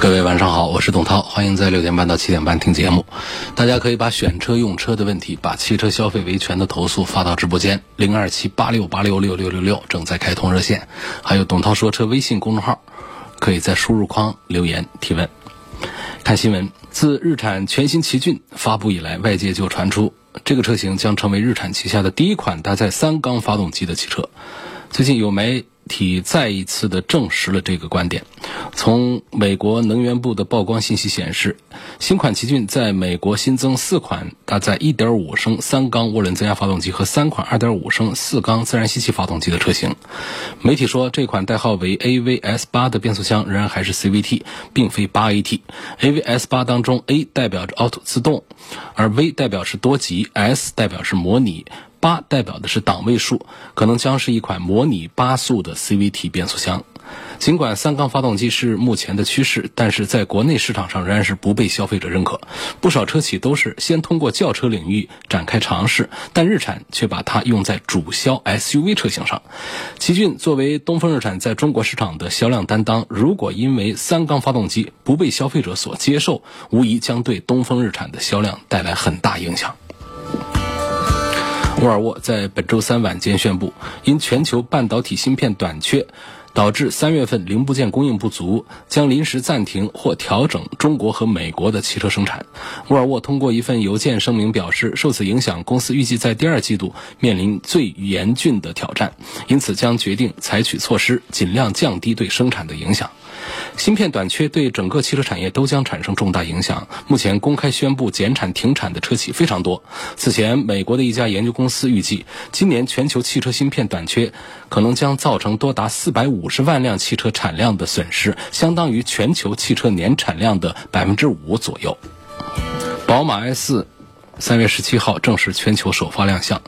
各位晚上好，我是董涛，欢迎在六点半到七点半听节目。大家可以把选车用车的问题，把汽车消费维权的投诉发到直播间零二七八六八六六六六六，正在开通热线。还有董涛说车微信公众号，可以在输入框留言提问。看新闻，自日产全新奇骏发布以来，外界就传出这个车型将成为日产旗下的第一款搭载三缸发动机的汽车。最近有媒体再一次的证实了这个观点。从美国能源部的曝光信息显示，新款奇骏在美国新增四款搭载1.5升三缸涡轮增压发动机和三款2.5升四缸自然吸气发动机的车型。媒体说，这款代号为 AVS8 的变速箱仍然还是 CVT，并非 8AT。AVS8 当中，A 代表着 Auto 自动，而 V 代表是多级，S 代表是模拟。八代表的是档位数，可能将是一款模拟八速的 CVT 变速箱。尽管三缸发动机是目前的趋势，但是在国内市场上仍然是不被消费者认可。不少车企都是先通过轿车领域展开尝试，但日产却把它用在主销 SUV 车型上。奇骏作为东风日产在中国市场的销量担当，如果因为三缸发动机不被消费者所接受，无疑将对东风日产的销量带来很大影响。沃尔沃在本周三晚间宣布，因全球半导体芯片短缺。导致三月份零部件供应不足，将临时暂停或调整中国和美国的汽车生产。沃尔沃通过一份邮件声明表示，受此影响，公司预计在第二季度面临最严峻的挑战，因此将决定采取措施，尽量降低对生产的影响。芯片短缺对整个汽车产业都将产生重大影响。目前公开宣布减产停产的车企非常多。此前，美国的一家研究公司预计，今年全球汽车芯片短缺可能将造成多达四百五十万辆汽车产量的损失，相当于全球汽车年产量的百分之五左右。宝马 i4。三月十七号正式全球首发亮相，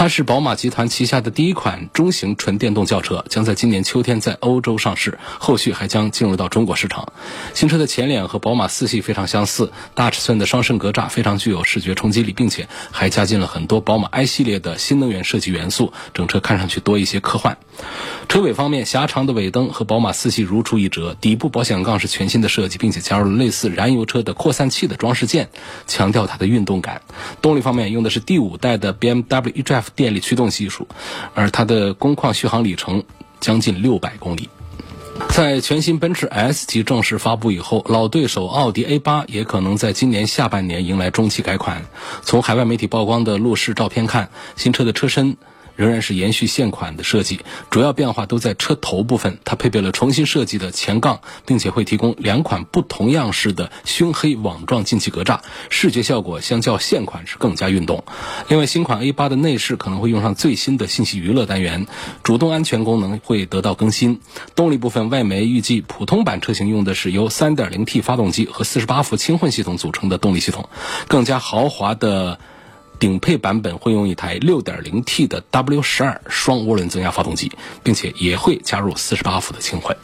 它是宝马集团旗下的第一款中型纯电动轿车，将在今年秋天在欧洲上市，后续还将进入到中国市场。新车的前脸和宝马四系非常相似，大尺寸的双肾格栅非常具有视觉冲击力，并且还加进了很多宝马 i 系列的新能源设计元素，整车看上去多一些科幻。车尾方面，狭长的尾灯和宝马四系如出一辙，底部保险杠是全新的设计，并且加入了类似燃油车的扩散器的装饰件，强调它的运动感。动力方面用的是第五代的 BMW eDrive 电力驱动技术，而它的工况续航里程将近六百公里。在全新奔驰 S 级正式发布以后，老对手奥迪 A 八也可能在今年下半年迎来中期改款。从海外媒体曝光的路试照片看，新车的车身。仍然是延续现款的设计，主要变化都在车头部分。它配备了重新设计的前杠，并且会提供两款不同样式的熏黑网状进气格栅，视觉效果相较现款是更加运动。另外，新款 A8 的内饰可能会用上最新的信息娱乐单元，主动安全功能会得到更新。动力部分，外媒预计普通版车型用的是由 3.0T 发动机和48伏轻混系统组成的动力系统，更加豪华的。顶配版本会用一台 6.0T 的 W12 双涡轮增压发动机，并且也会加入48伏的轻混。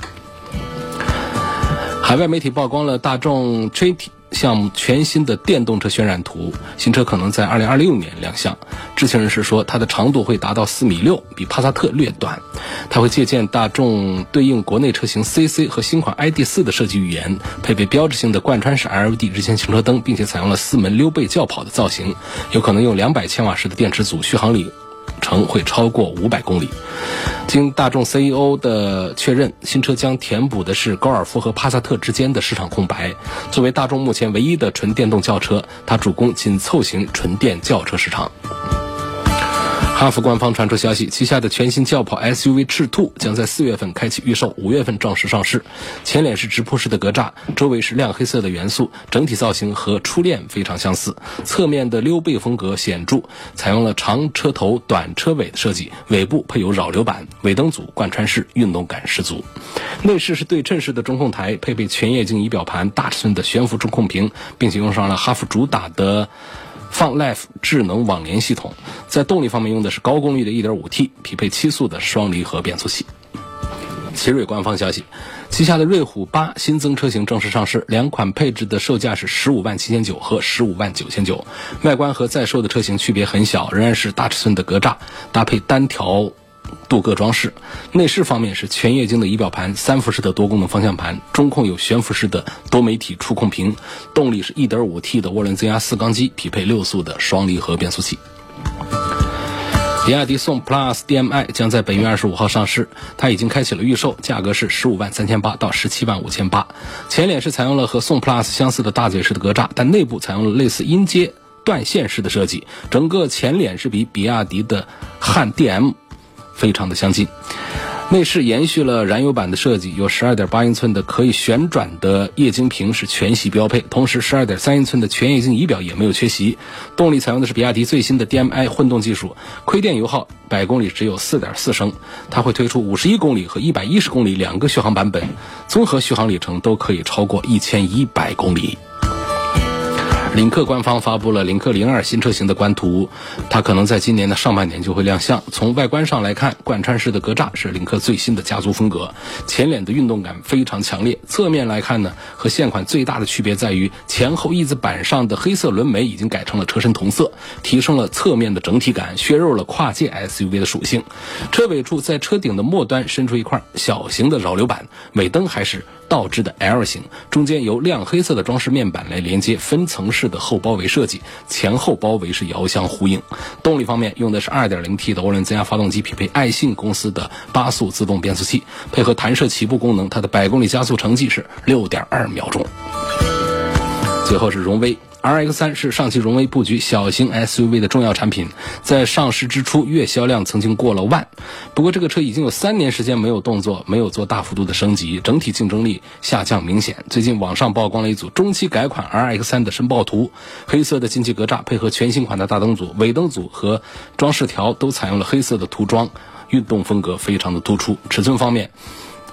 海外媒体曝光了大众 GT。项目全新的电动车渲染图，新车可能在二零二六年亮相。知情人士说，它的长度会达到四米六，比帕萨特略短。它会借鉴大众对应国内车型 CC 和新款 ID.4 的设计语言，配备标志性的贯穿式 LED 日间行车灯，并且采用了四门溜背轿跑的造型，有可能用两百千瓦时的电池组，续航里。程会超过五百公里。经大众 CEO 的确认，新车将填补的是高尔夫和帕萨特之间的市场空白。作为大众目前唯一的纯电动轿车，它主攻紧凑型纯电轿车市场。哈弗官方传出消息，旗下的全新轿跑 SUV 赤兔将在四月份开启预售，五月份正式上市。前脸是直瀑式的格栅，周围是亮黑色的元素，整体造型和初恋非常相似。侧面的溜背风格显著，采用了长车头、短车尾的设计，尾部配有扰流板，尾灯组贯穿式，运动感十足。内饰是对称式的中控台，配备全液晶仪表盘、大尺寸的悬浮中控屏，并且用上了哈弗主打的。放 Life 智能网联系统，在动力方面用的是高功率的 1.5T，匹配七速的双离合变速器。奇瑞官方消息，旗下的瑞虎八新增车型正式上市，两款配置的售价是十五万七千九和十五万九千九，外观和在售的车型区别很小，仍然是大尺寸的格栅，搭配单条。镀铬装饰，内饰方面是全液晶的仪表盘、三辐式的多功能方向盘，中控有悬浮式的多媒体触控屏，动力是 1.5T 的涡轮增压四缸机，匹配六速的双离合变速器。比亚迪宋 PLUS DM-i 将在本月二十五号上市，它已经开启了预售，价格是十五万三千八到十七万五千八。前脸是采用了和宋 PLUS 相似的大嘴式的格栅，但内部采用了类似音阶断线式的设计，整个前脸是比比亚迪的汉 DM。非常的相近，内饰延续了燃油版的设计，有十二点八英寸的可以旋转的液晶屏是全系标配，同时十二点三英寸的全液晶仪表也没有缺席。动力采用的是比亚迪最新的 DM-i 混动技术，亏电油耗百公里只有四点四升。它会推出五十一公里和一百一十公里两个续航版本，综合续航里程都可以超过一千一百公里。领克官方发布了领克零二新车型的官图，它可能在今年的上半年就会亮相。从外观上来看，贯穿式的格栅是领克最新的家族风格，前脸的运动感非常强烈。侧面来看呢，和现款最大的区别在于前后翼子板上的黑色轮眉已经改成了车身同色，提升了侧面的整体感，削弱了跨界 SUV 的属性。车尾处在车顶的末端伸出一块小型的扰流板，尾灯还是。倒置的 L 型，中间由亮黑色的装饰面板来连接分层式的后包围设计，前后包围是遥相呼应。动力方面用的是 2.0T 的涡轮增压发动机，匹配爱信公司的八速自动变速器，配合弹射起步功能，它的百公里加速成绩是6.2秒钟。最后是荣威。R X 三是上汽荣威布局小型 S U V 的重要产品，在上市之初月销量曾经过了万，不过这个车已经有三年时间没有动作，没有做大幅度的升级，整体竞争力下降明显。最近网上曝光了一组中期改款 R X 三的申报图，黑色的进气格栅配合全新款的大灯组、尾灯组和装饰条都采用了黑色的涂装，运动风格非常的突出。尺寸方面。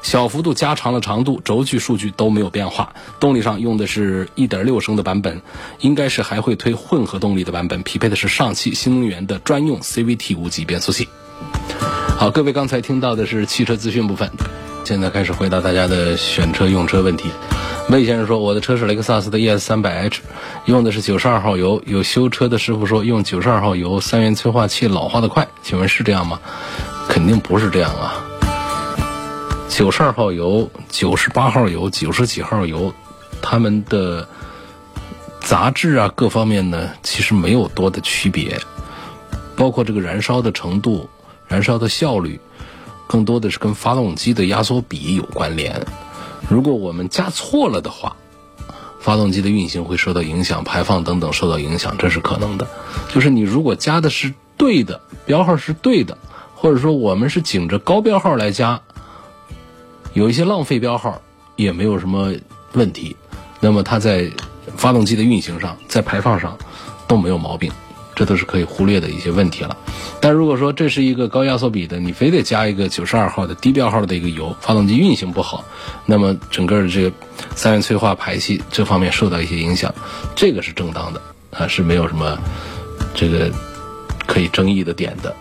小幅度加长了长度，轴距数据都没有变化。动力上用的是一点六升的版本，应该是还会推混合动力的版本，匹配的是上汽新能源的专用 CVT 无级变速器。好，各位刚才听到的是汽车资讯部分，现在开始回答大家的选车用车问题。魏先生说，我的车是雷克萨斯的 ES 三百 H，用的是九十二号油。有修车的师傅说用九十二号油，三元催化器老化的快，请问是这样吗？肯定不是这样啊。九十二号油、九十八号油、九十几号油，它们的杂质啊各方面呢，其实没有多的区别，包括这个燃烧的程度、燃烧的效率，更多的是跟发动机的压缩比有关联。如果我们加错了的话，发动机的运行会受到影响，排放等等受到影响，这是可能的。就是你如果加的是对的，标号是对的，或者说我们是紧着高标号来加。有一些浪费标号也没有什么问题，那么它在发动机的运行上，在排放上都没有毛病，这都是可以忽略的一些问题了。但如果说这是一个高压缩比的，你非得加一个九十二号的低标号的一个油，发动机运行不好，那么整个的这个三元催化排气这方面受到一些影响，这个是正当的啊，是没有什么这个可以争议的点的。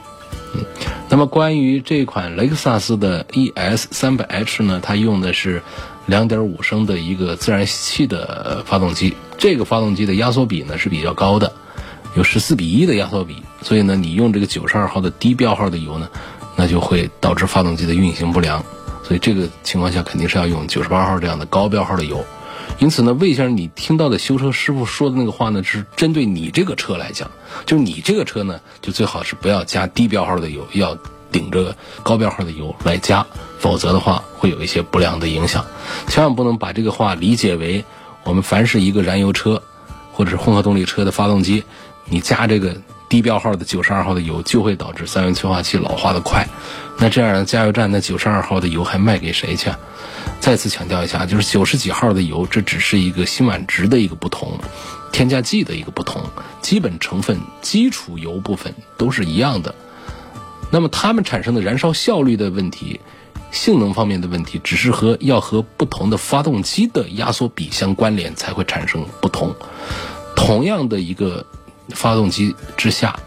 嗯，那么关于这款雷克萨斯的 ES 三百 H 呢，它用的是两点五升的一个自然吸气的发动机，这个发动机的压缩比呢是比较高的，有十四比一的压缩比，所以呢，你用这个九十二号的低标号的油呢，那就会导致发动机的运行不良，所以这个情况下肯定是要用九十八号这样的高标号的油。因此呢，魏先生，你听到的修车师傅说的那个话呢，是针对你这个车来讲，就是你这个车呢，就最好是不要加低标号的油，要顶着高标号的油来加，否则的话会有一些不良的影响。千万不能把这个话理解为我们凡是一个燃油车或者是混合动力车的发动机，你加这个低标号的九十二号的油就会导致三元催化器老化的快。那这样加油站那九十二号的油还卖给谁去？再次强调一下，就是九十几号的油，这只是一个辛烷值的一个不同，添加剂的一个不同，基本成分、基础油部分都是一样的。那么它们产生的燃烧效率的问题、性能方面的问题，只是和要和不同的发动机的压缩比相关联，才会产生不同。同样的一个发动机之下，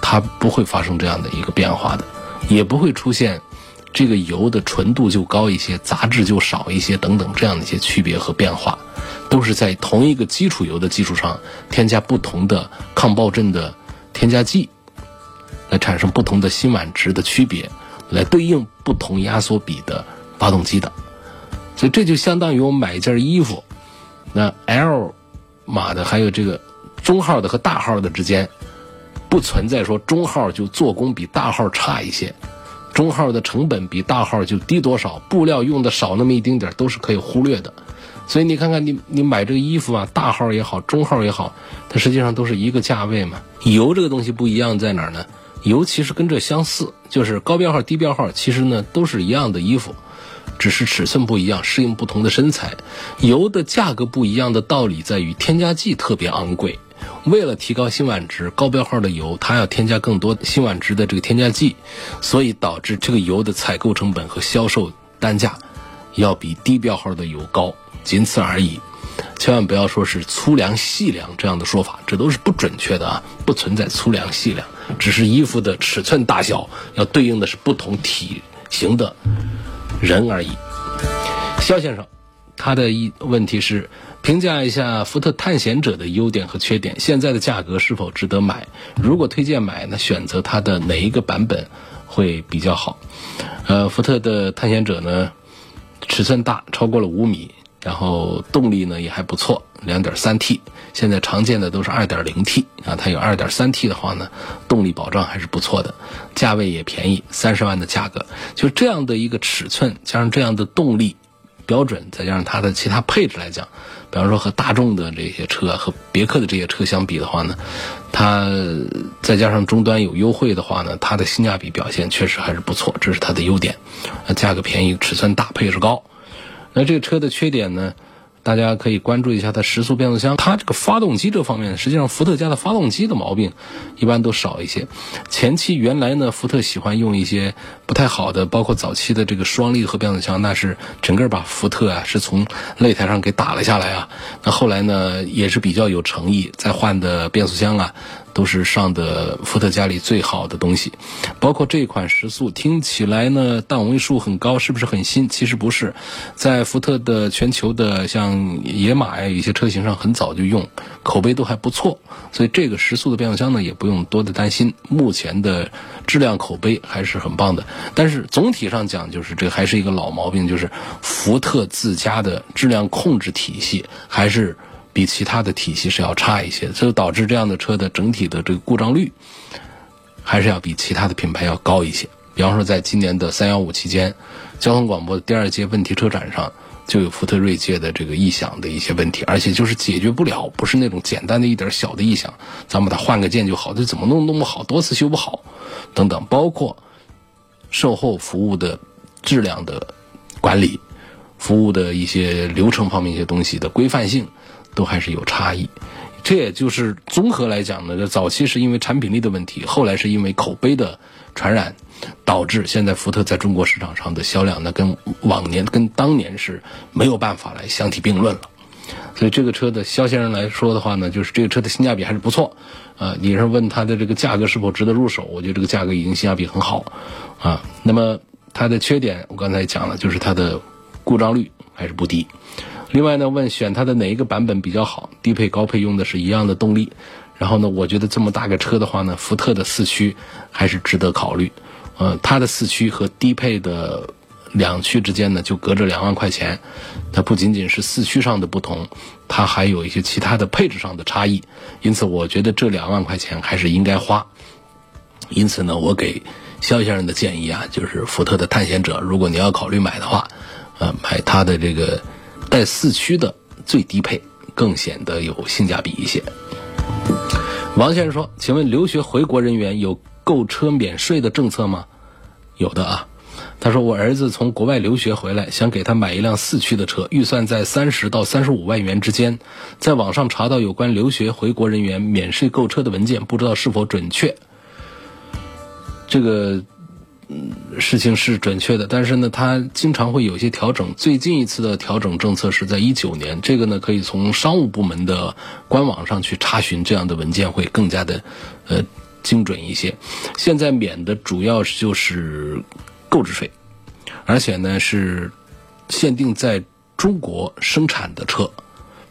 它不会发生这样的一个变化的，也不会出现这个油的纯度就高一些、杂质就少一些等等这样的一些区别和变化，都是在同一个基础油的基础上添加不同的抗爆震的添加剂，来产生不同的辛烷值的区别，来对应不同压缩比的发动机的。所以这就相当于我买一件衣服，那 L 码的还有这个中号的和大号的之间。不存在说中号就做工比大号差一些，中号的成本比大号就低多少，布料用的少那么一丁点都是可以忽略的。所以你看看你你买这个衣服啊，大号也好，中号也好，它实际上都是一个价位嘛。油这个东西不一样在哪儿呢？油其实跟这相似，就是高标号、低标号，其实呢都是一样的衣服，只是尺寸不一样，适应不同的身材。油的价格不一样的道理在于添加剂特别昂贵。为了提高辛烷值，高标号的油它要添加更多辛烷值的这个添加剂，所以导致这个油的采购成本和销售单价要比低标号的油高，仅此而已。千万不要说是粗粮细粮这样的说法，这都是不准确的啊！不存在粗粮细粮，只是衣服的尺寸大小要对应的是不同体型的人而已。肖先生，他的一问题是。评价一下福特探险者的优点和缺点，现在的价格是否值得买？如果推荐买，那选择它的哪一个版本会比较好？呃，福特的探险者呢，尺寸大，超过了五米，然后动力呢也还不错，两点三 T。现在常见的都是二点零 T 啊，它有二点三 T 的话呢，动力保障还是不错的，价位也便宜，三十万的价格，就这样的一个尺寸加上这样的动力标准，再加上它的其他配置来讲。比方说和大众的这些车和别克的这些车相比的话呢，它再加上终端有优惠的话呢，它的性价比表现确实还是不错，这是它的优点。价格便宜，尺寸大，配置高。那这个车的缺点呢？大家可以关注一下它时速变速箱，它这个发动机这方面，实际上福特家的发动机的毛病一般都少一些。前期原来呢，福特喜欢用一些不太好的，包括早期的这个双离合变速箱，那是整个把福特啊是从擂台上给打了下来啊。那后来呢，也是比较有诚意，再换的变速箱啊。都是上的福特家里最好的东西，包括这款时速听起来呢档位数很高，是不是很新？其实不是，在福特的全球的像野马呀，有些车型上很早就用，口碑都还不错，所以这个时速的变速箱呢也不用多的担心，目前的质量口碑还是很棒的。但是总体上讲，就是这还是一个老毛病，就是福特自家的质量控制体系还是。比其他的体系是要差一些，这就导致这样的车的整体的这个故障率，还是要比其他的品牌要高一些。比方说，在今年的三幺五期间，交通广播的第二届问题车展上，就有福特锐界的这个异响的一些问题，而且就是解决不了，不是那种简单的一点小的异响，咱把它换个件就好，这怎么弄弄不好，多次修不好，等等，包括售后服务的质量的管理，服务的一些流程方面一些东西的规范性。都还是有差异，这也就是综合来讲呢，早期是因为产品力的问题，后来是因为口碑的传染，导致现在福特在中国市场上的销量，呢跟往年、跟当年是没有办法来相提并论了。所以这个车的肖先生来说的话呢，就是这个车的性价比还是不错。啊，你是问它的这个价格是否值得入手？我觉得这个价格已经性价比很好。啊，那么它的缺点我刚才讲了，就是它的故障率还是不低。另外呢，问选它的哪一个版本比较好？低配高配用的是一样的动力，然后呢，我觉得这么大个车的话呢，福特的四驱还是值得考虑。呃，它的四驱和低配的两驱之间呢，就隔着两万块钱。它不仅仅是四驱上的不同，它还有一些其他的配置上的差异。因此，我觉得这两万块钱还是应该花。因此呢，我给肖先生的建议啊，就是福特的探险者，如果你要考虑买的话，呃，买它的这个。带四驱的最低配更显得有性价比一些。王先生说：“请问留学回国人员有购车免税的政策吗？”有的啊。他说：“我儿子从国外留学回来，想给他买一辆四驱的车，预算在三十到三十五万元之间。在网上查到有关留学回国人员免税购车的文件，不知道是否准确。这个嗯事情是准确的，但是呢，它经常会有一些调整。最近一次的调整政策是在一九年，这个呢可以从商务部门的官网上去查询，这样的文件会更加的呃精准一些。现在免的主要就是。”购置税，而且呢是限定在中国生产的车，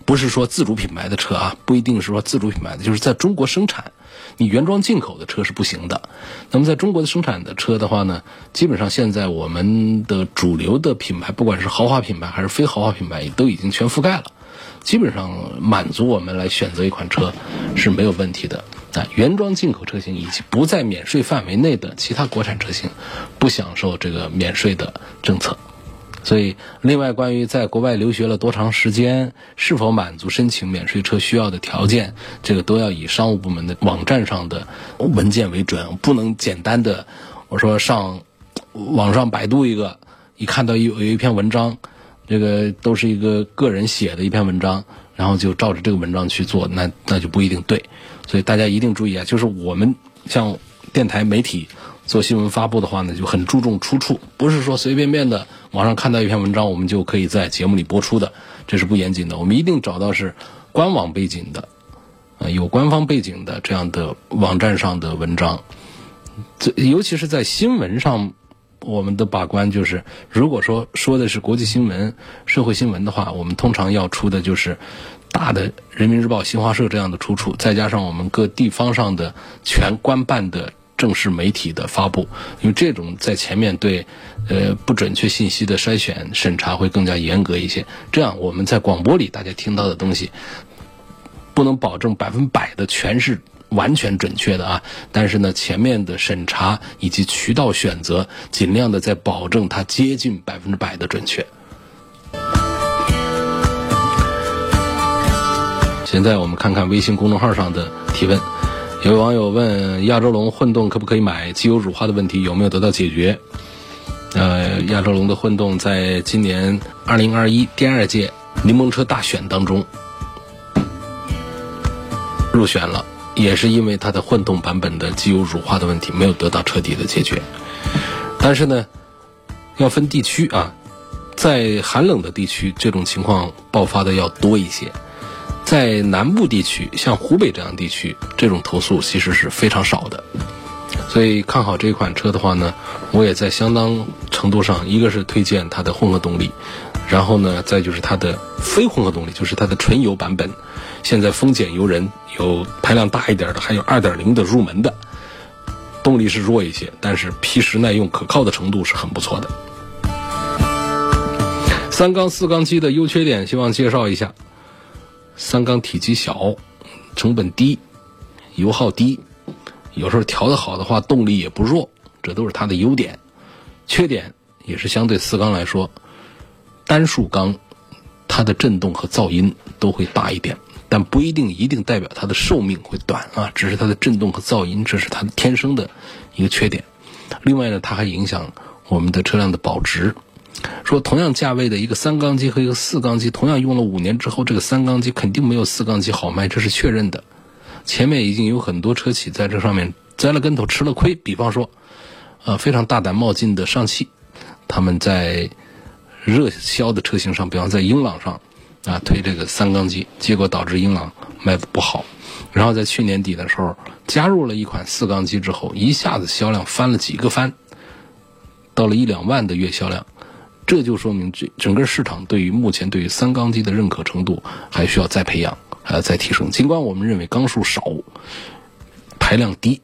不是说自主品牌的车啊，不一定是说自主品牌的，就是在中国生产，你原装进口的车是不行的。那么在中国的生产的车的话呢，基本上现在我们的主流的品牌，不管是豪华品牌还是非豪华品牌，都已经全覆盖了，基本上满足我们来选择一款车是没有问题的。啊，原装进口车型以及不在免税范围内的其他国产车型，不享受这个免税的政策。所以，另外关于在国外留学了多长时间，是否满足申请免税车需要的条件，这个都要以商务部门的网站上的文件为准，不能简单的我说上网上百度一个，一看到有有一篇文章，这个都是一个个人写的一篇文章，然后就照着这个文章去做，那那就不一定对。所以大家一定注意啊，就是我们像电台媒体做新闻发布的话呢，就很注重出处，不是说随随便便的网上看到一篇文章，我们就可以在节目里播出的，这是不严谨的。我们一定找到是官网背景的，啊，有官方背景的这样的网站上的文章。这尤其是在新闻上，我们的把关就是，如果说说的是国际新闻、社会新闻的话，我们通常要出的就是。大的人民日报、新华社这样的出处，再加上我们各地方上的全官办的正式媒体的发布，因为这种在前面对呃不准确信息的筛选审查会更加严格一些。这样我们在广播里大家听到的东西，不能保证百分百的全是完全准确的啊。但是呢，前面的审查以及渠道选择，尽量的在保证它接近百分之百的准确。现在我们看看微信公众号上的提问，有网友问亚洲龙混动可不可以买，机油乳化的问题有没有得到解决？呃，亚洲龙的混动在今年二零二一第二届柠檬车大选当中入选了，也是因为它的混动版本的机油乳化的问题没有得到彻底的解决。但是呢，要分地区啊，在寒冷的地区，这种情况爆发的要多一些。在南部地区，像湖北这样地区，这种投诉其实是非常少的。所以看好这款车的话呢，我也在相当程度上，一个是推荐它的混合动力，然后呢，再就是它的非混合动力，就是它的纯油版本。现在风俭由人，有排量大一点的，还有2.0的入门的，动力是弱一些，但是皮实耐用、可靠的程度是很不错的。三缸、四缸机的优缺点，希望介绍一下。三缸体积小，成本低，油耗低，有时候调的好的话，动力也不弱，这都是它的优点。缺点也是相对四缸来说，单数缸它的震动和噪音都会大一点，但不一定一定代表它的寿命会短啊，只是它的震动和噪音，这是它天生的一个缺点。另外呢，它还影响我们的车辆的保值。说同样价位的一个三缸机和一个四缸机，同样用了五年之后，这个三缸机肯定没有四缸机好卖，这是确认的。前面已经有很多车企在这上面栽了跟头，吃了亏。比方说，呃，非常大胆冒进的上汽，他们在热销的车型上，比方在英朗上啊推这个三缸机，结果导致英朗卖的不好。然后在去年底的时候，加入了一款四缸机之后，一下子销量翻了几个番，到了一两万的月销量。这就说明，这整个市场对于目前对于三缸机的认可程度还需要再培养，还要再提升。尽管我们认为缸数少、排量低、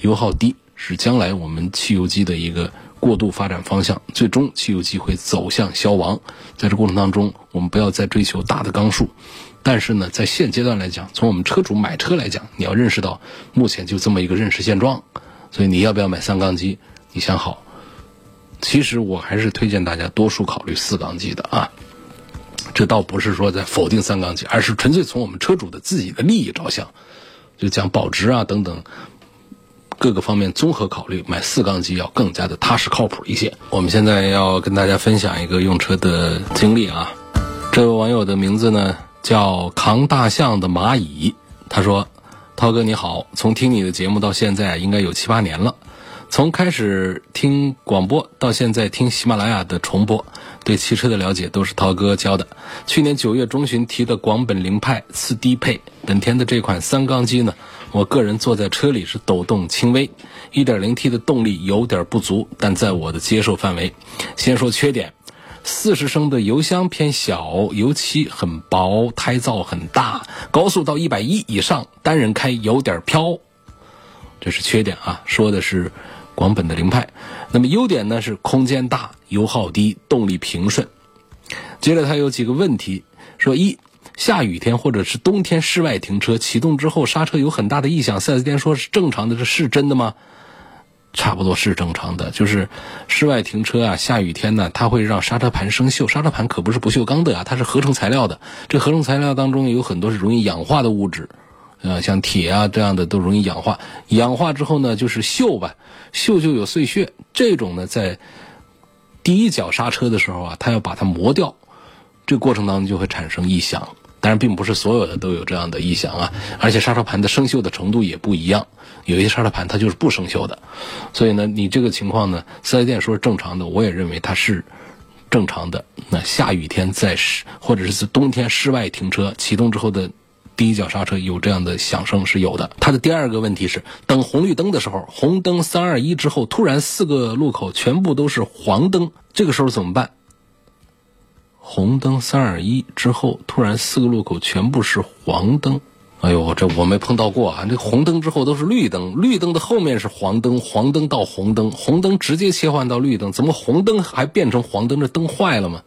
油耗低是将来我们汽油机的一个过渡发展方向，最终汽油机会走向消亡。在这过程当中，我们不要再追求大的缸数。但是呢，在现阶段来讲，从我们车主买车来讲，你要认识到目前就这么一个认识现状。所以你要不要买三缸机？你想好。其实我还是推荐大家多数考虑四缸机的啊，这倒不是说在否定三缸机，而是纯粹从我们车主的自己的利益着想，就讲保值啊等等各个方面综合考虑，买四缸机要更加的踏实靠谱一些。我们现在要跟大家分享一个用车的经历啊，这位网友的名字呢叫扛大象的蚂蚁，他说：“涛哥你好，从听你的节目到现在应该有七八年了。”从开始听广播到现在听喜马拉雅的重播，对汽车的了解都是涛哥教的。去年九月中旬提的广本凌派次低配，本田的这款三缸机呢，我个人坐在车里是抖动轻微，1.0T 的动力有点不足，但在我的接受范围。先说缺点，四十升的油箱偏小，油漆很薄，胎噪很大，高速到一百一以上单人开有点飘，这是缺点啊，说的是。广本的凌派，那么优点呢是空间大、油耗低、动力平顺。接着它有几个问题，说一下雨天或者是冬天室外停车启动之后刹车有很大的异响，4S 店说是正常的，这是真的吗？差不多是正常的，就是室外停车啊，下雨天呢，它会让刹车盘生锈。刹车盘可不是不锈钢的啊，它是合成材料的。这合成材料当中有很多是容易氧化的物质。呃，像铁啊这样的都容易氧化，氧化之后呢，就是锈吧，锈就有碎屑。这种呢，在第一脚刹车的时候啊，它要把它磨掉，这过程当中就会产生异响。当然，并不是所有的都有这样的异响啊，而且刹车盘的生锈的程度也不一样，有些刹车盘它就是不生锈的。所以呢，你这个情况呢，四 S 店说是正常的，我也认为它是正常的。那下雨天在室或者是冬天室外停车启动之后的。第一脚刹车有这样的响声是有的。它的第二个问题是，等红绿灯的时候，红灯三二一之后，突然四个路口全部都是黄灯，这个时候怎么办？红灯三二一之后，突然四个路口全部是黄灯，哎呦，这我没碰到过啊！这红灯之后都是绿灯，绿灯的后面是黄灯，黄灯到红灯，红灯直接切换到绿灯，怎么红灯还变成黄灯？这灯坏了吗？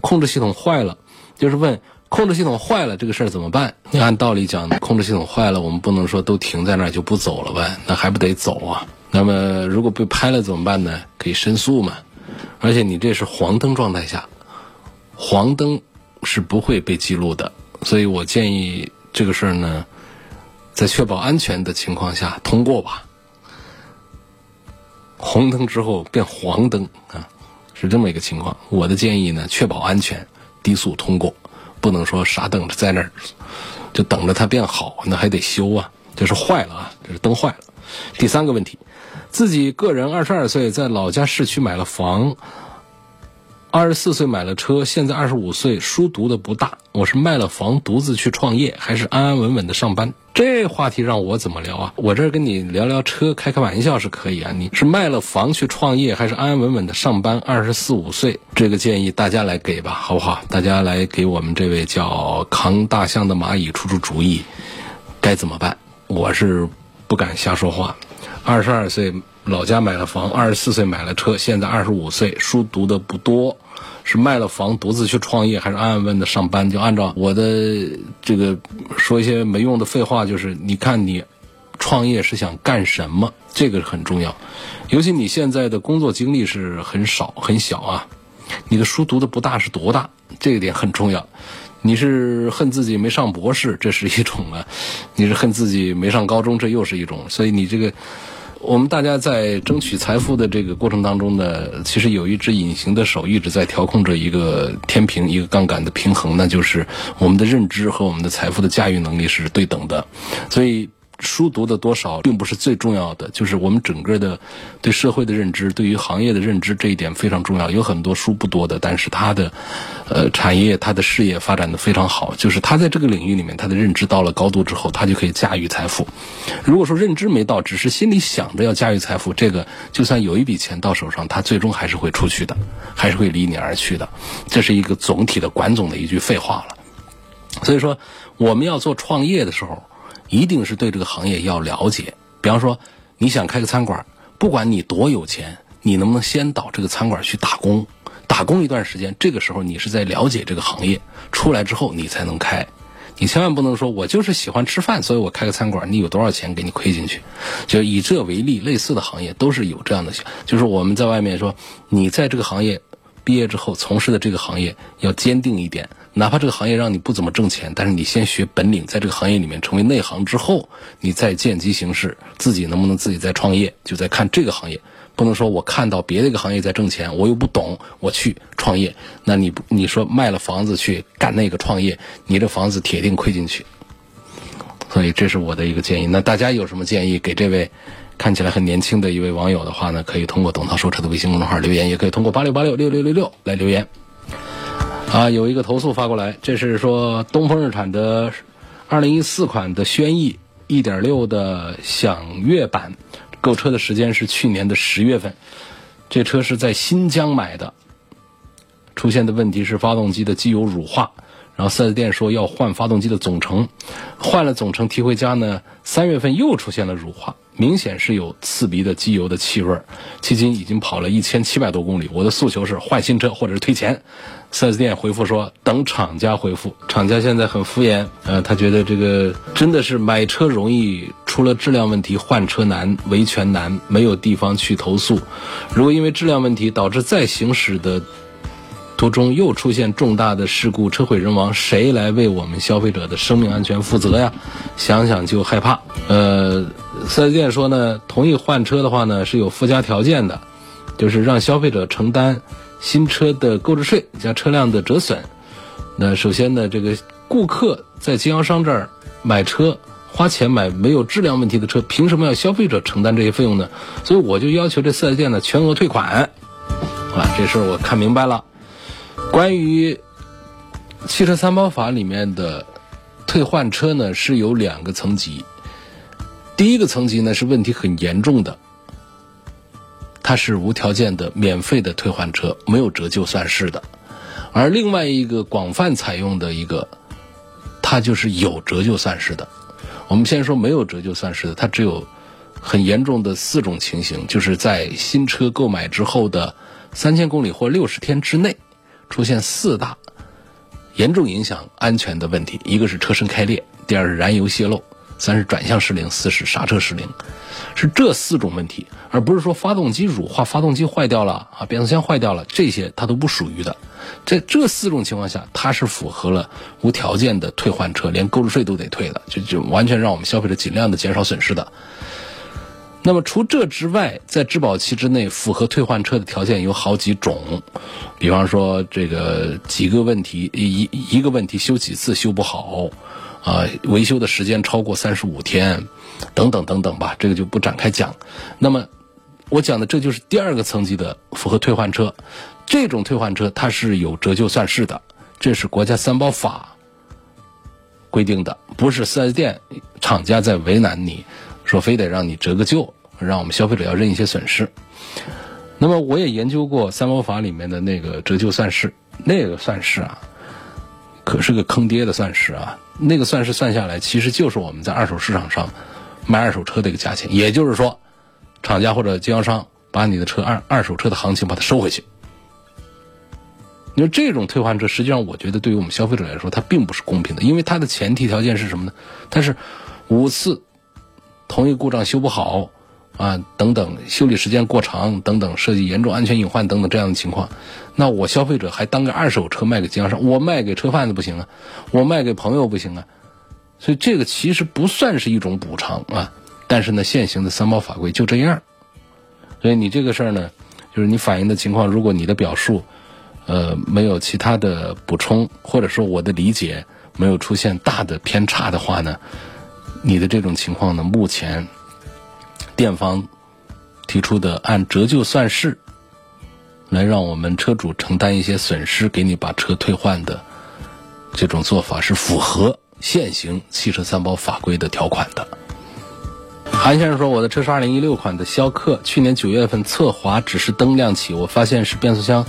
控制系统坏了，就是问。控制系统坏了，这个事儿怎么办？你按道理讲，控制系统坏了，我们不能说都停在那儿就不走了呗，那还不得走啊？那么如果被拍了怎么办呢？可以申诉嘛。而且你这是黄灯状态下，黄灯是不会被记录的，所以我建议这个事儿呢，在确保安全的情况下通过吧。红灯之后变黄灯啊，是这么一个情况。我的建议呢，确保安全，低速通过。不能说傻等着在那儿，就等着它变好，那还得修啊，这是坏了啊，这是灯坏了。第三个问题，自己个人二十二岁，在老家市区买了房。二十四岁买了车，现在二十五岁，书读的不大。我是卖了房独自去创业，还是安安稳稳的上班？这话题让我怎么聊啊？我这儿跟你聊聊车，开开玩笑是可以啊。你是卖了房去创业，还是安安稳稳的上班？二十四五岁，这个建议大家来给吧，好不好？大家来给我们这位叫扛大象的蚂蚁出出主意，该怎么办？我是不敢瞎说话。二十二岁。老家买了房，二十四岁买了车，现在二十五岁，书读的不多，是卖了房独自去创业，还是安安稳稳的上班？就按照我的这个说一些没用的废话，就是你看你创业是想干什么？这个很重要，尤其你现在的工作经历是很少很小啊，你的书读的不大是多大？这一点很重要。你是恨自己没上博士，这是一种啊；你是恨自己没上高中，这又是一种。所以你这个。我们大家在争取财富的这个过程当中呢，其实有一只隐形的手一直在调控着一个天平、一个杠杆的平衡，那就是我们的认知和我们的财富的驾驭能力是对等的，所以。书读的多少并不是最重要的，就是我们整个的对社会的认知、对于行业的认知这一点非常重要。有很多书不多的，但是他的呃产业、他的事业发展的非常好，就是他在这个领域里面他的认知到了高度之后，他就可以驾驭财富。如果说认知没到，只是心里想着要驾驭财富，这个就算有一笔钱到手上，他最终还是会出去的，还是会离你而去的。这是一个总体的管总的一句废话了。所以说，我们要做创业的时候。一定是对这个行业要了解。比方说，你想开个餐馆，不管你多有钱，你能不能先到这个餐馆去打工，打工一段时间？这个时候你是在了解这个行业，出来之后你才能开。你千万不能说我就是喜欢吃饭，所以我开个餐馆，你有多少钱给你亏进去？就以这为例，类似的行业都是有这样的。就是我们在外面说，你在这个行业毕业之后从事的这个行业要坚定一点。哪怕这个行业让你不怎么挣钱，但是你先学本领，在这个行业里面成为内行之后，你再见机行事，自己能不能自己再创业，就在看这个行业。不能说我看到别的一个行业在挣钱，我又不懂，我去创业。那你你说卖了房子去干那个创业，你这房子铁定亏进去。所以这是我的一个建议。那大家有什么建议给这位看起来很年轻的一位网友的话呢？可以通过董涛说车的微信公众号留言，也可以通过八六八六六六六六来留言。啊，有一个投诉发过来，这是说东风日产的二零一四款的轩逸一点六的享悦版。购车的时间是去年的十月份，这车是在新疆买的。出现的问题是发动机的机油乳化，然后四 S 店说要换发动机的总成，换了总成提回家呢，三月份又出现了乳化，明显是有刺鼻的机油的气味儿。迄今已经跑了一千七百多公里，我的诉求是换新车或者是退钱。四 S 店回复说等厂家回复，厂家现在很敷衍，呃，他觉得这个真的是买车容易，出了质量问题换车难，维权难，没有地方去投诉。如果因为质量问题导致再行驶的途中又出现重大的事故，车毁人亡，谁来为我们消费者的生命安全负责呀？想想就害怕。呃，四 S 店说呢，同意换车的话呢是有附加条件的，就是让消费者承担。新车的购置税加车辆的折损，那首先呢，这个顾客在经销商这儿买车，花钱买没有质量问题的车，凭什么要消费者承担这些费用呢？所以我就要求这四 S 店呢全额退款。啊，这事儿我看明白了。关于汽车三包法里面的退换车呢，是有两个层级。第一个层级呢是问题很严重的。它是无条件的、免费的退换车，没有折旧算是的；而另外一个广泛采用的一个，它就是有折旧算是的。我们先说没有折旧算是的，它只有很严重的四种情形，就是在新车购买之后的三千公里或六十天之内，出现四大严重影响安全的问题：一个是车身开裂，第二是燃油泄漏，三是转向失灵，四是刹车失灵。是这四种问题，而不是说发动机乳化、发动机坏掉了啊、变速箱坏掉了，这些它都不属于的。在这四种情况下，它是符合了无条件的退换车，连购置税都得退的，就就完全让我们消费者尽量的减少损失的。那么除这之外，在质保期之内符合退换车的条件有好几种，比方说这个几个问题一一个问题修几次修不好，啊，维修的时间超过三十五天。等等等等吧，这个就不展开讲。那么，我讲的这就是第二个层级的符合退换车，这种退换车它是有折旧算式的，这是国家三包法规定的，不是四 S 店厂家在为难你，说非得让你折个旧，让我们消费者要认一些损失。那么我也研究过三包法里面的那个折旧算式，那个算式啊，可是个坑爹的算式啊，那个算式算下来，其实就是我们在二手市场上。卖二手车的一个价钱，也就是说，厂家或者经销商把你的车二二手车的行情把它收回去。你说这种退换车，实际上我觉得对于我们消费者来说，它并不是公平的，因为它的前提条件是什么呢？它是五次同一故障修不好啊，等等，修理时间过长等等，涉及严重安全隐患等等这样的情况，那我消费者还当个二手车卖给经销商，我卖给车贩子不行啊，我卖给朋友不行啊。所以这个其实不算是一种补偿啊，但是呢，现行的三包法规就这样。所以你这个事儿呢，就是你反映的情况，如果你的表述，呃，没有其他的补充，或者说我的理解没有出现大的偏差的话呢，你的这种情况呢，目前店方提出的按折旧算式来让我们车主承担一些损失，给你把车退换的这种做法是符合。现行汽车三包法规的条款的，韩先生说：“我的车是二零一六款的逍客，去年九月份侧滑指示灯亮起，我发现是变速箱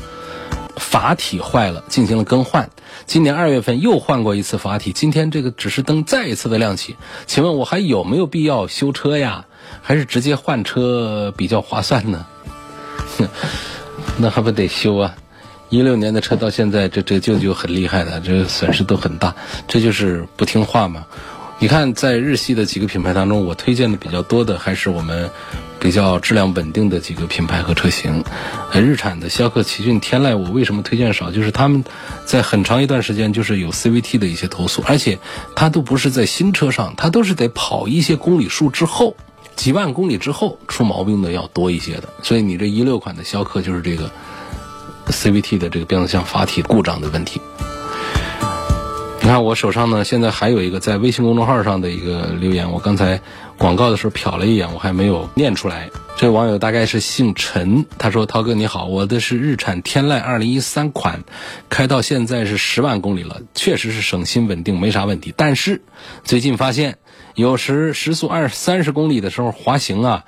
阀体坏了，进行了更换。今年二月份又换过一次阀体，今天这个指示灯再一次的亮起，请问我还有没有必要修车呀？还是直接换车比较划算呢？那还不得修啊？”一六年的车到现在，这这旧就很厉害的，这损失都很大，这就是不听话嘛。你看，在日系的几个品牌当中，我推荐的比较多的还是我们比较质量稳定的几个品牌和车型。呃，日产的逍客、奇骏、天籁，我为什么推荐少？就是他们在很长一段时间就是有 CVT 的一些投诉，而且它都不是在新车上，它都是得跑一些公里数之后，几万公里之后出毛病的要多一些的。所以你这一六款的逍客就是这个 CVT 的这个变速箱阀体故障的问题。你看我手上呢，现在还有一个在微信公众号上的一个留言，我刚才广告的时候瞟了一眼，我还没有念出来。这位网友大概是姓陈，他说：“涛哥你好，我的是日产天籁2013款，开到现在是十万公里了，确实是省心稳定，没啥问题。但是最近发现，有时时速二三十公里的时候滑行啊，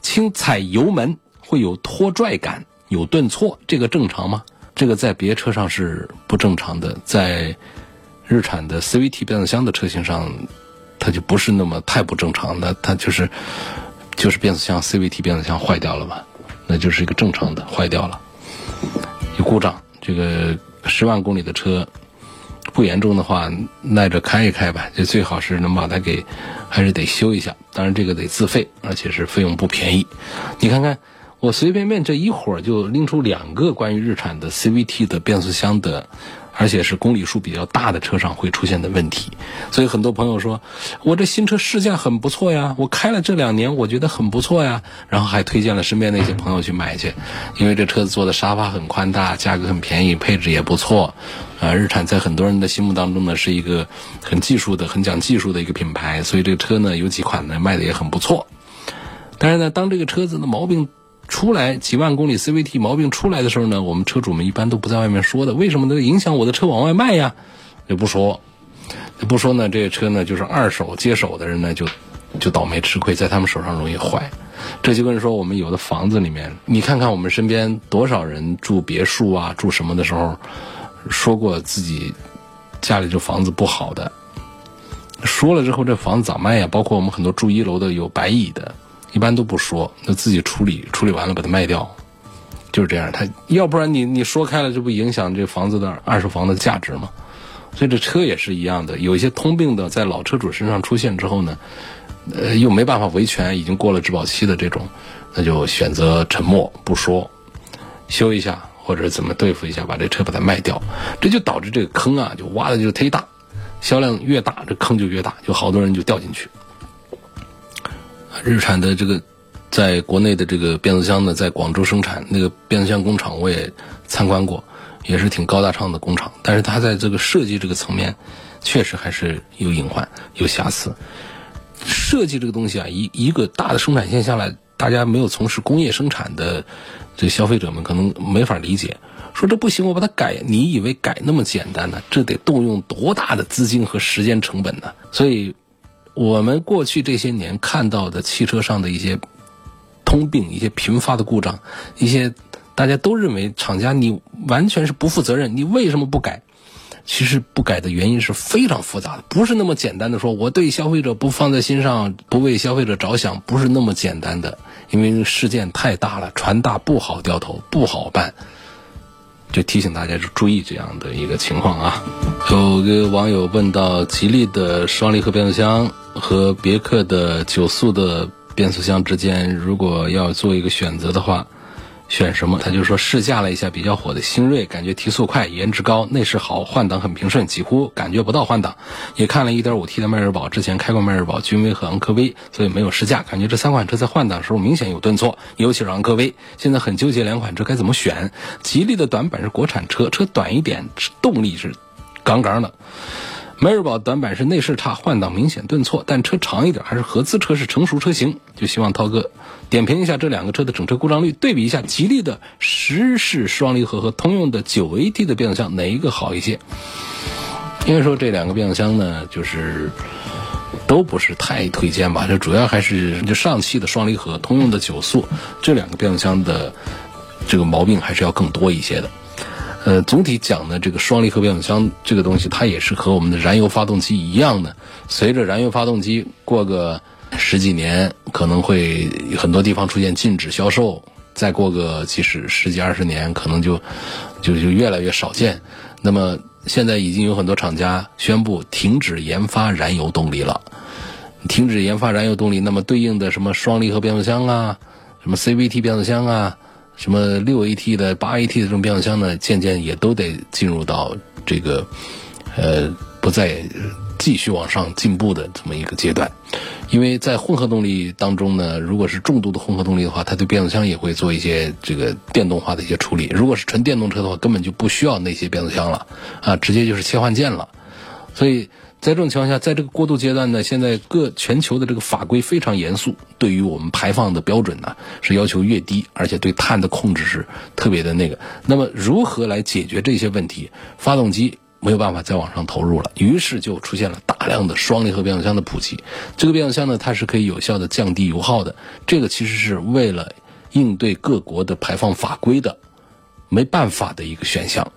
轻踩油门会有拖拽感，有顿挫，这个正常吗？这个在别车上是不正常的，在。”日产的 CVT 变速箱的车型上，它就不是那么太不正常的，它就是就是变速箱 CVT 变速箱坏掉了嘛，那就是一个正常的坏掉了，有故障。这个十万公里的车不严重的话，耐着开一开吧，就最好是能把它给还是得修一下，当然这个得自费，而且是费用不便宜。你看看我随便便这一会儿就拎出两个关于日产的 CVT 的变速箱的。而且是公里数比较大的车上会出现的问题，所以很多朋友说，我这新车试驾很不错呀，我开了这两年，我觉得很不错呀，然后还推荐了身边那些朋友去买去，因为这车子做的沙发很宽大，价格很便宜，配置也不错，啊，日产在很多人的心目当中呢是一个很技术的、很讲技术的一个品牌，所以这个车呢有几款呢卖的也很不错，但是呢，当这个车子的毛病。出来几万公里 CVT 毛病出来的时候呢，我们车主们一般都不在外面说的，为什么呢？影响我的车往外卖呀？就不说，不说呢，这个车呢，就是二手接手的人呢，就就倒霉吃亏，在他们手上容易坏。这就跟说我们有的房子里面，你看看我们身边多少人住别墅啊，住什么的时候，说过自己家里这房子不好的，说了之后这房子咋卖呀？包括我们很多住一楼的有白蚁的。一般都不说，那自己处理处理完了把它卖掉，就是这样。他要不然你你说开了，这不影响这房子的二手房的价值吗？所以这车也是一样的，有一些通病的在老车主身上出现之后呢，呃，又没办法维权，已经过了质保期的这种，那就选择沉默不说，修一下或者怎么对付一下，把这车把它卖掉，这就导致这个坑啊就挖的就忒大，销量越大，这坑就越大，就好多人就掉进去。日产的这个，在国内的这个变速箱呢，在广州生产那个变速箱工厂，我也参观过，也是挺高大上的工厂。但是它在这个设计这个层面，确实还是有隐患、有瑕疵。设计这个东西啊，一一个大的生产线下来，大家没有从事工业生产的这消费者们可能没法理解，说这不行，我把它改，你以为改那么简单呢？这得动用多大的资金和时间成本呢？所以。我们过去这些年看到的汽车上的一些通病、一些频发的故障、一些大家都认为厂家你完全是不负责任，你为什么不改？其实不改的原因是非常复杂的，不是那么简单的说我对消费者不放在心上，不为消费者着想，不是那么简单的，因为事件太大了，船大不好掉头，不好办。就提醒大家注意这样的一个情况啊。有个网友问到，吉利的双离合变速箱和别克的九速的变速箱之间，如果要做一个选择的话。选什么？他就说试驾了一下比较火的新锐，感觉提速快，颜值高，内饰好，换挡很平顺，几乎感觉不到换挡。也看了 1.5T 的迈锐宝，之前开过迈锐宝、君威和昂科威，所以没有试驾，感觉这三款车在换挡时候明显有顿挫，尤其是昂科威。现在很纠结两款车该怎么选。吉利的短板是国产车，车短一点，动力是杠杠的。迈锐宝短板是内饰差，换挡明显顿挫，但车长一点还是合资车，是成熟车型。就希望涛哥点评一下这两个车的整车故障率，对比一下吉利的湿式双离合和通用的九 AT 的变速箱哪一个好一些？应该说这两个变速箱呢，就是都不是太推荐吧。这主要还是就上汽的双离合、通用的九速这两个变速箱的这个毛病还是要更多一些的。呃，总体讲呢，这个双离合变速箱这个东西，它也是和我们的燃油发动机一样的。随着燃油发动机过个十几年，可能会很多地方出现禁止销售；再过个即使十几二十年，可能就就就越来越少见。那么现在已经有很多厂家宣布停止研发燃油动力了。停止研发燃油动力，那么对应的什么双离合变速箱啊，什么 CVT 变速箱啊，什么六 AT 的、八 AT 的这种变速箱呢，渐渐也都得进入到这个呃不再继续往上进步的这么一个阶段。因为在混合动力当中呢，如果是重度的混合动力的话，它对变速箱也会做一些这个电动化的一些处理。如果是纯电动车的话，根本就不需要那些变速箱了，啊，直接就是切换键了。所以在这种情况下，在这个过渡阶段呢，现在各全球的这个法规非常严肃，对于我们排放的标准呢是要求越低，而且对碳的控制是特别的那个。那么如何来解决这些问题？发动机。没有办法再往上投入了，于是就出现了大量的双离合变速箱的普及。这个变速箱呢，它是可以有效的降低油耗的。这个其实是为了应对各国的排放法规的，没办法的一个选项。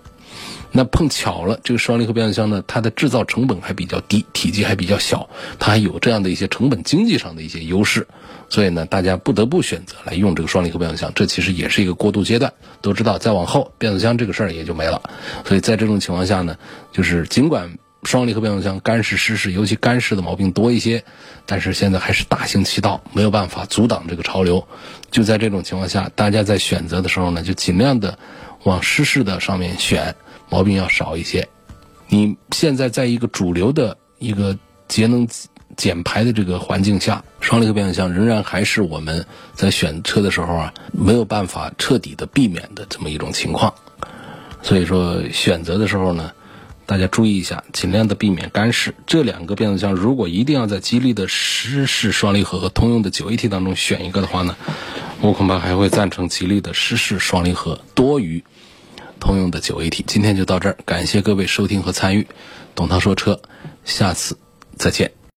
那碰巧了，这个双离合变速箱呢，它的制造成本还比较低，体积还比较小，它还有这样的一些成本经济上的一些优势。所以呢，大家不得不选择来用这个双离合变速箱，这其实也是一个过渡阶段。都知道，再往后变速箱这个事儿也就没了。所以在这种情况下呢，就是尽管双离合变速箱干式、湿式，尤其干式的毛病多一些，但是现在还是大行其道，没有办法阻挡这个潮流。就在这种情况下，大家在选择的时候呢，就尽量的往湿式的上面选，毛病要少一些。你现在在一个主流的一个节能。减排的这个环境下，双离合变速箱仍然还是我们在选车的时候啊没有办法彻底的避免的这么一种情况。所以说选择的时候呢，大家注意一下，尽量的避免干式。这两个变速箱如果一定要在吉利的湿式双离合和通用的九 AT 当中选一个的话呢，我恐怕还会赞成吉利的湿式双离合多于通用的九 AT。今天就到这儿，感谢各位收听和参与，董涛说车，下次再见。